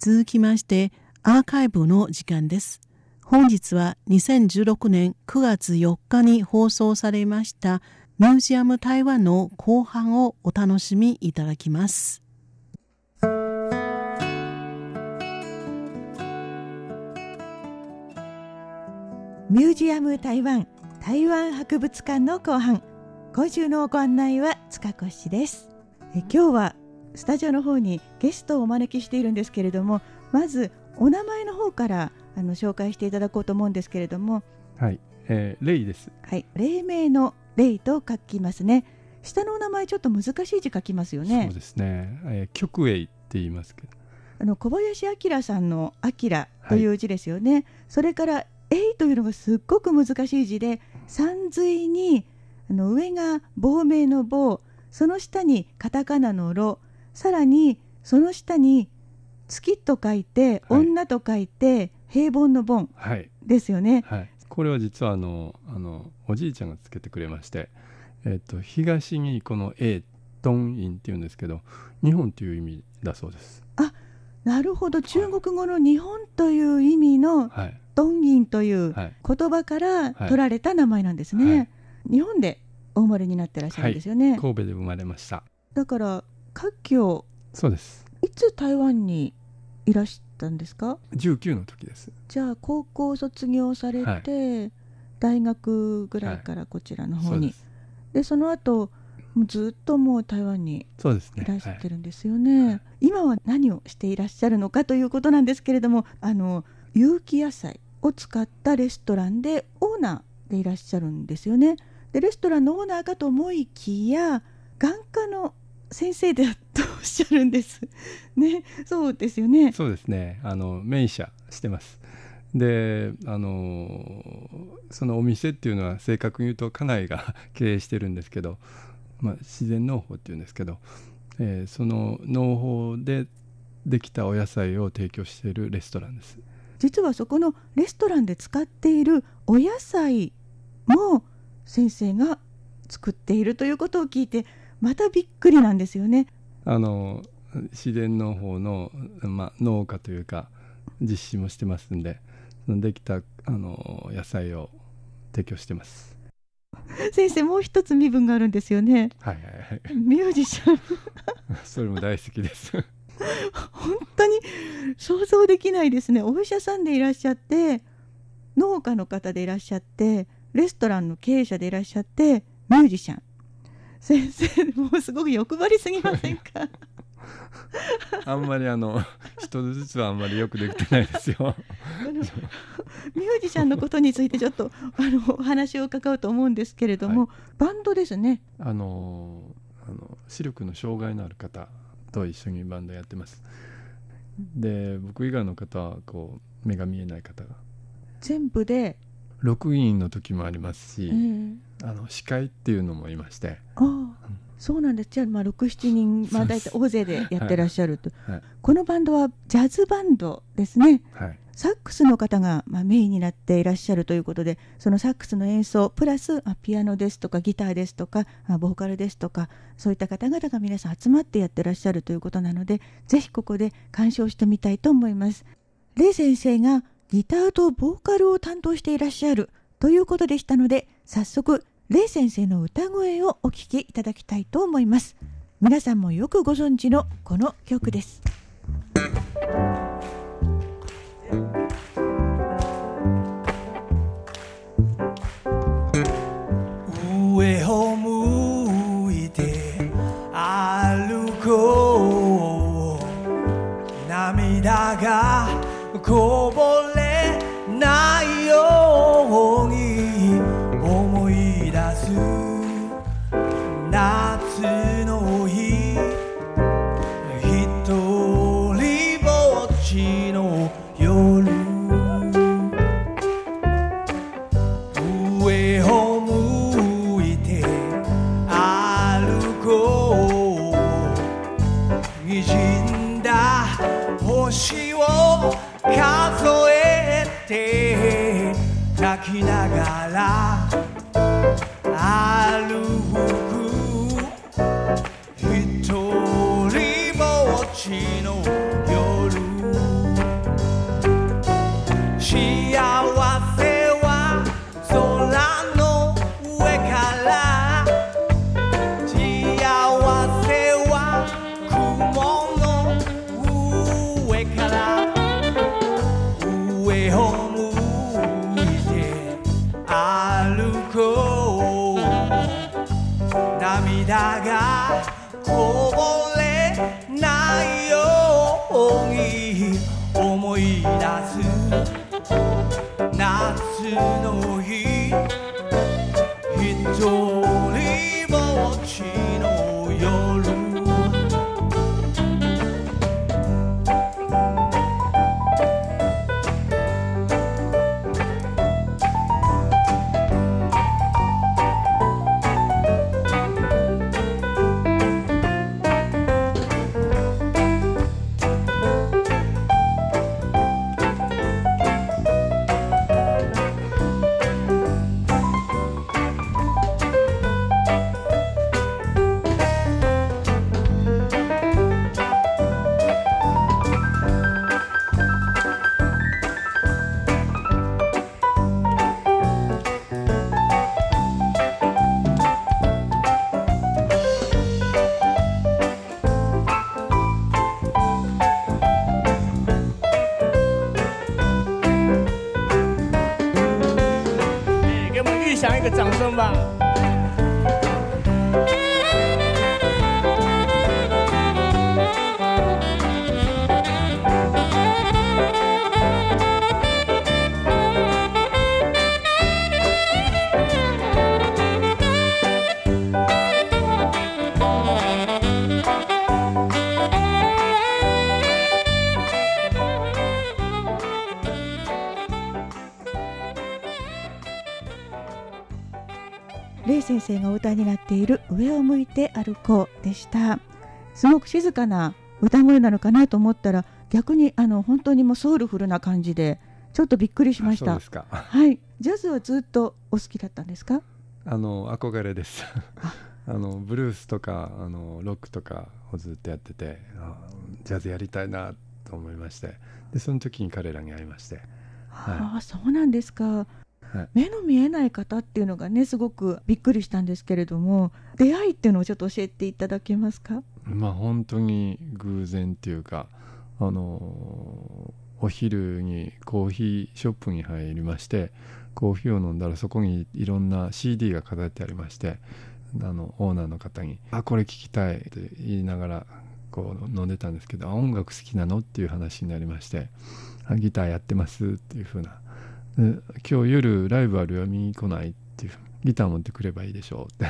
続きましてアーカイブの時間です。本日は2016年9月4日に放送されましたミュージアム台湾の後半をお楽しみいただきます。ミュージアム台湾台湾博物館の後半今週のご案内は塚越ですえ今日はスタジオの方にゲストをお招きしているんですけれどもまずお名前の方からあの紹介していただこうと思うんですけれども。はい、えー、レイです。はい。黎明のレイと書きますね。下のお名前ちょっと難しい字書きますよね。そうですね、えー、極栄って言いますけど。あの小林明さんの「明」という字ですよね、はい、それから「栄」というのがすっごく難しい字で山水にあの上が亡命の棒その下にカタカナの「ろ」さらにその下に月と書いて、はい、女と書いて平凡の凡ですよね、はい、これは実はあのあのおじいちゃんがつけてくれまして、えーと、東にこの A トンインっていうんですけど日本という意味だそうです。あなるほど。中国語の日本という意味の、はい、トンインという言葉から取られた名前なんですね、はい、日本でお生まれになってらっしゃるんですよね、神戸で生まれました。だから華僑そうです。いつ台湾にいらしたんですか？19の時です。じゃあ高校卒業されて、はい、大学ぐらいからこちらの方に、はい、でその後ずっともう台湾にいらっしゃってるんですよね、ね。はい、今は何をしていらっしゃるのかということなんですけれどもあの有機野菜を使ったレストランでオーナーでいらっしゃるんですよね。でレストランのオーナーかと思いきや眼科の先生だとおっしゃるんです。ね、そうですよね。そうですね。あの名医者してます。で、あのそのお店っていうのは正確に言うと家内が 経営してるんですけど、まあ自然農法っていうんですけど、えー、その農法でできたお野菜を提供しているレストランです。実はそこのレストランで使っているお野菜も先生が作っているということを聞いてまたびっくりなんですよね。あの自然農法の、まあ、農家というか実施もしてますんでできたあの野菜を提供してます。先生もう一つ身分があるんですよね。はいはいはい。ミュージシャン。それも大好きです。本当に想像できないですね。お医者さんでいらっしゃって農家の方でいらっしゃってレストランの経営者でいらっしゃってミュージシャン先生もうすごく欲張りすぎませんか？あんまりあの一つずつはあんまりよくできてないですよ。ミュージシャンのことについてちょっとあのお話を伺うと思うんですけれども、はい、バンドですね。あのあの視力の障害のある方と一緒にバンドやってます。で僕以外の方はこう目が見えない方が。全部で6人の時もありますし、えー、あの司会っていうのもいまして。ああ、うん、そうなんです。じゃあ、まあ、67人、まあ、大体大勢でやってらっしゃると、はい。はい、このバンドはジャズバンドですね、はい、サックスの方が、まあ、メインになっていらっしゃるということでそのサックスの演奏プラス、まあ、ピアノですとかギターですとか、まあ、ボーカルですとかそういった方々が皆さん集まってやってらっしゃるということなのでぜひここで鑑賞してみたいと思います。レイ先生がギターとボーカルを担当していらっしゃるということでしたので早速レイ先生の歌声をお聴きいただきたいと思います。皆さんもよくご存知のこの曲です。上を向いて歩こう。涙がこぼれないように思い出す。夏の日。一人ぼっちの夜。上を向いて歩こう。滲んだ星きながら夏の日响一个掌声吧！レイ先生がお歌になっている上を向いて歩こうでした。すごく静かな歌声なのかなと思ったら逆にあの本当にもうソウルフルな感じでちょっとびっくりしました。はい。ジャズはずっとお好きだったんですか？あの憧れです。あ。のブルースとかあのロックとかをずっとやっててジャズやりたいなと思いまして。でその時に彼らに会いまして、はい、ああそうなんですかはい、目の見えない方っていうのがねすごくびっくりしたんですけれども出会いっていうのをちょっと教えていただけますか？まあ本当に偶然っていうかあのお昼にコーヒーショップに入りましてコーヒーを飲んだらそこにいろんな CD が飾ってありましてあのオーナーの方に「あこれ聞きたい」って言いながらこう飲んでたんですけど「音楽好きなの?」っていう話になりまして「ギターやってます」っていうふうな今日夜ライブあるよ見に来ないっていうギター持ってくればいいでしょうって。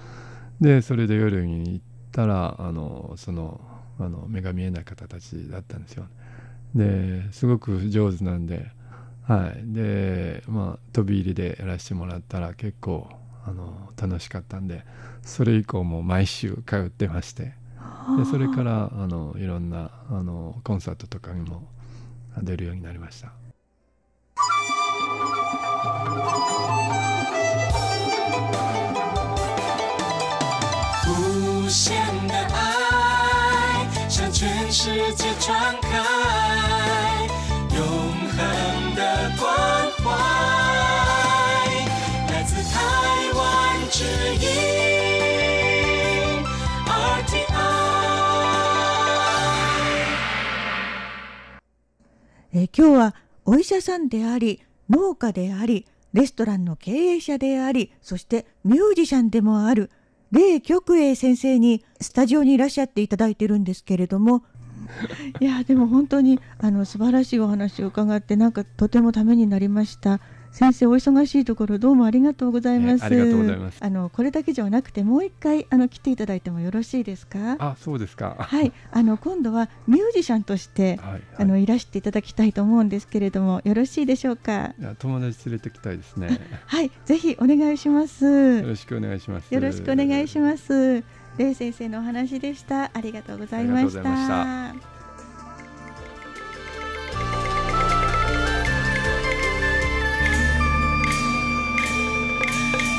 でそれで夜に行ったらあのそのあの目が見えない方たちだったんですよですごく上手なんではい。でまあ飛び入りでやらせてもらったら結構あの楽しかったんでそれ以降も毎週通ってまして。でそれからあのいろんなあのコンサートとかにも出るようになりました。无限的爱向全世界，え今日はお医者さんであり農家でありレストランの経営者でありそしてミュージシャンでもある霊極栄先生にスタジオにいらっしゃっていただいてるんですけれどもいやでも本当にあの素晴らしいお話を伺ってなんかとてもためになりました。先生お忙しいところどうもありがとうございます。ありがとうございます。あのこれだけじゃなくてもう一回あの来ていただいてもよろしいですか？あ、そうですか。はい、あの今度はミュージシャンとして、はいはい、あのいらしていただきたいと思うんですけれどもよろしいでしょうか？友達連れてきたいですね。はい、ぜひお願いします。よろしくお願いします。よろしくお願いします。レイ先生のお話でした。ありがとうございました。